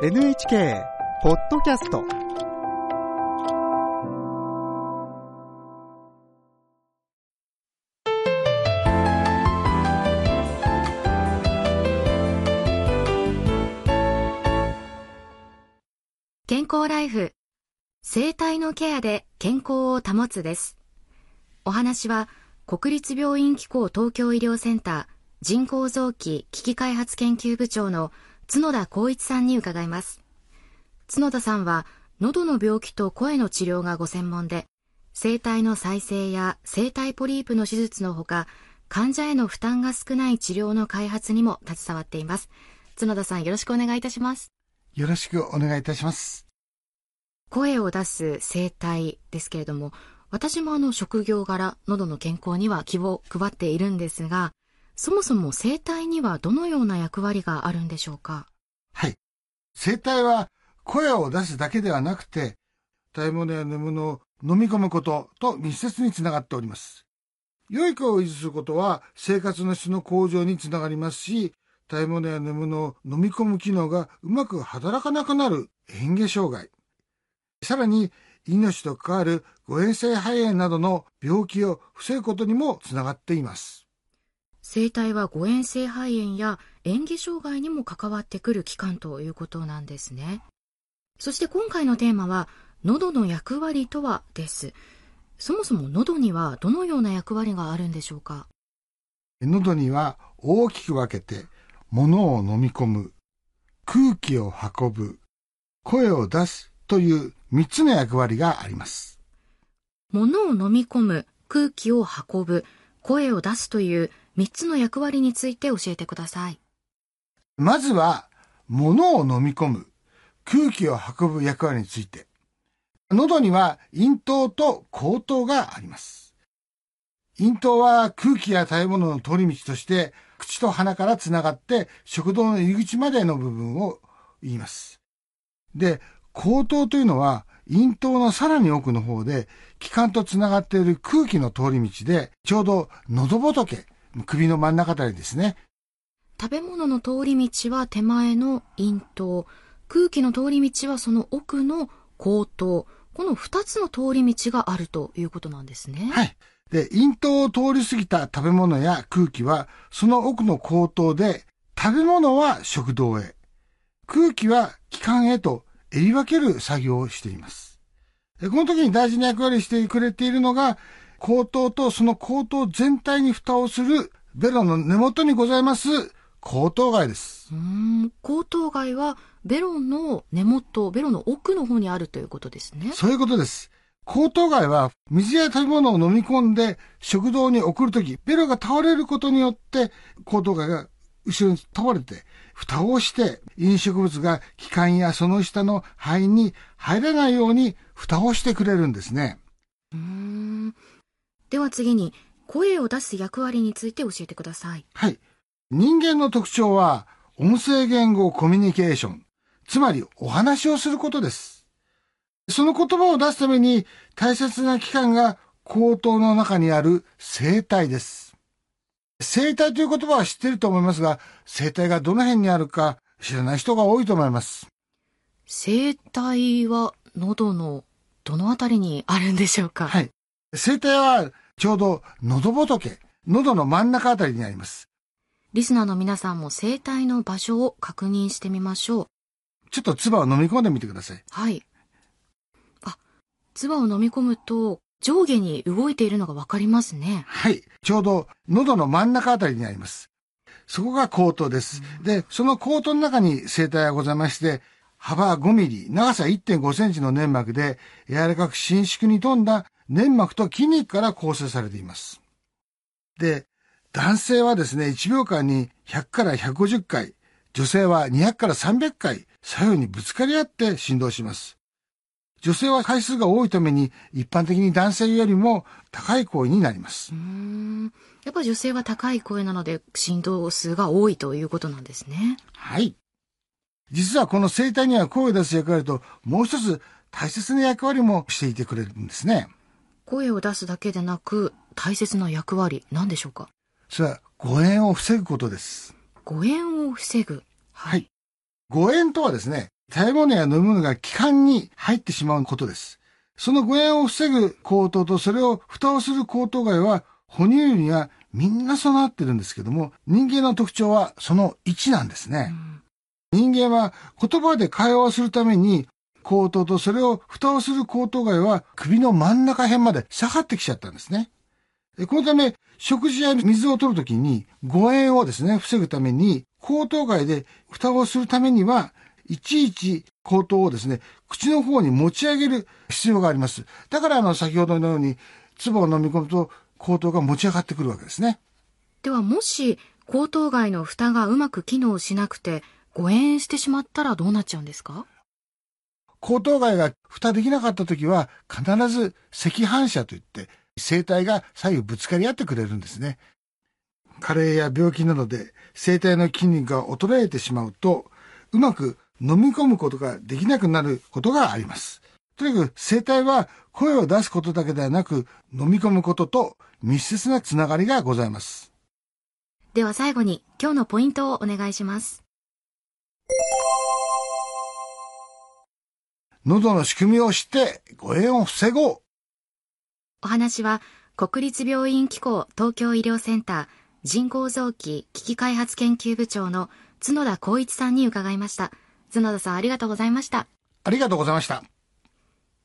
NHK ポッドキャスト。健康ライフ生体のケアで健康を保つです。お話は国立病院機構東京医療センター人工臓器危機開発研究部長の角田光一さんに伺います。角田さんは喉の病気と声の治療がご専門で声帯の再生や声帯ポリープの手術のほか患者への負担が少ない治療の開発にも携わっています。角田さんよろしくお願いいたします。よろしくお願いいたします。声を出す声帯ですけれども私もあの職業柄喉の健康には気を配っているんですがそもそも声帯にはどのような役割があるんでしょうか？はい。声帯は声を出すだけではなくて、食べ物や飲むのを飲み込むことと密接につながっております。良い声を維持することは生活の質の向上につながりますし、食べ物や飲むのを飲み込む機能がうまく働かなくなる嚥下障害。さらに、命と関わる誤嚥性肺炎などの病気を防ぐことにもつながっています。声帯は誤嚥性肺炎や嚥下障害にも関わってくる器官ということなんですね。そして今回のテーマは喉の役割とはです。そもそも喉にはどのような役割があるんでしょうか？喉には大きく分けて、物を飲み込む、空気を運ぶ、声を出すという3つの役割があります。物を飲み込む空気を運ぶ声を出すという3つの役割について教えてくださいまずは、物を飲み込む、空気を運ぶ役割について。喉には咽頭と口頭があります。咽頭は空気や食べ物の通り道として、口と鼻からつながって食道の入り口までの部分を言います。で、口頭というのは、咽頭のさらに奥の方で、気管とつながっている空気の通り道で、ちょうど喉仏、首の真ん中あたりですね。食べ物の通り道は手前の咽頭空気の通り道はその奥の口頭この2つの通り道があるということなんですねはい。で、咽頭を通り過ぎた食べ物や空気は、その奥の口頭で、食べ物は食道へ、空気は気管へと襟り分ける作業をしています。でこの時に大事な役割をしてくれているのが、口頭とその口頭全体に蓋をするベロの根元にございます口頭蓋です。うーん口頭蓋はベロの根元ベロの奥の方にあるということですねそういうことです。口頭蓋は水や食べ物を飲み込んで食道に送るとき、ベロが倒れることによって口頭蓋が後ろに倒れて、蓋をして飲食物が気管やその下の肺に入らないように蓋をしてくれるんですね。うーんでは次に声を出す役割について教えてくださいはい。人間の特徴は音声言語コミュニケーション、つまりお話をすることです。その言葉を出すために大切な器官が口頭の中にある声帯です。声帯という言葉は知っていると思いますが、声帯がどの辺にあるか知らない人が多いと思います。声帯は喉のどのあたりにあるんでしょうか？はい。声帯はちょうど喉仏、喉の真ん中あたりにあります。リスナーの皆さんも声帯の場所を確認してみましょう。ちょっと唾を飲み込んでみてください。はい。あ、唾を飲み込むと上下に動いているのがわかりますね。はい。ちょうど喉の真ん中あたりにあります。そこが口頭です。で、その口頭の中に声帯がございまして、幅5ミリ、長さ1.5センチの粘膜で、柔らかく伸縮に富んだ粘膜と筋肉から構成されています。で、男性はですね、1秒間に100から150回、女性は200から300回、左右にぶつかり合って振動します。女性は回数が多いために、一般的に男性よりも高い声になりますう。ーん。やっぱり女性は高い声なので振動数が多いということなんですね。はい。実はこの声帯には声を出す役割と、もう一つ大切な役割もしていてくれるんですね。声を出すだけでなく大切な役割なんでしょうか？それは誤嚥を防ぐことです。誤嚥を防ぐ。はい。誤嚥とはですね、食べ物や飲み物が気管に入ってしまうことです。その誤嚥を防ぐ口頭とそれを蓋をする口頭外は哺乳類にはみんな備わってるんですけども、人間の特徴はその1なんですね。うん、人間は言葉で会話をするために口頭とそれを蓋をする口頭外は首の真ん中辺まで下がってきちゃったんですね。このため、食事や水を取るときに、誤嚥をですね、防ぐために、口頭外で蓋をするためには、いちいち口頭をですね、口の方に持ち上げる必要があります。だから、あの、先ほどのように、唾を飲み込むと、口頭が持ち上がってくるわけですね。では、もし、口頭外の蓋がうまく機能しなくて、誤嚥してしまったらどうなっちゃうんですか？口頭外が蓋できなかった時は、必ず赤反射といって、声帯が左右ぶつかり合ってくれるんですね。加齢や病気などで声帯の筋肉が衰えてしまうと、うまく飲み込むことができなくなることがあります。とにかく声帯は声を出すことだけではなく、飲み込むことと密接なつながりがございます。では最後に今日のポイントをお願いします。喉の仕組みを知って誤嚥を防ごう。お話は国立病院機構東京医療センター人工臓器危機開発研究部長の角田光一さんに伺いました。角田さんありがとうございました。ありがとうございました。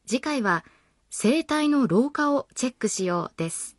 次回は声帯の老化をチェックしようです。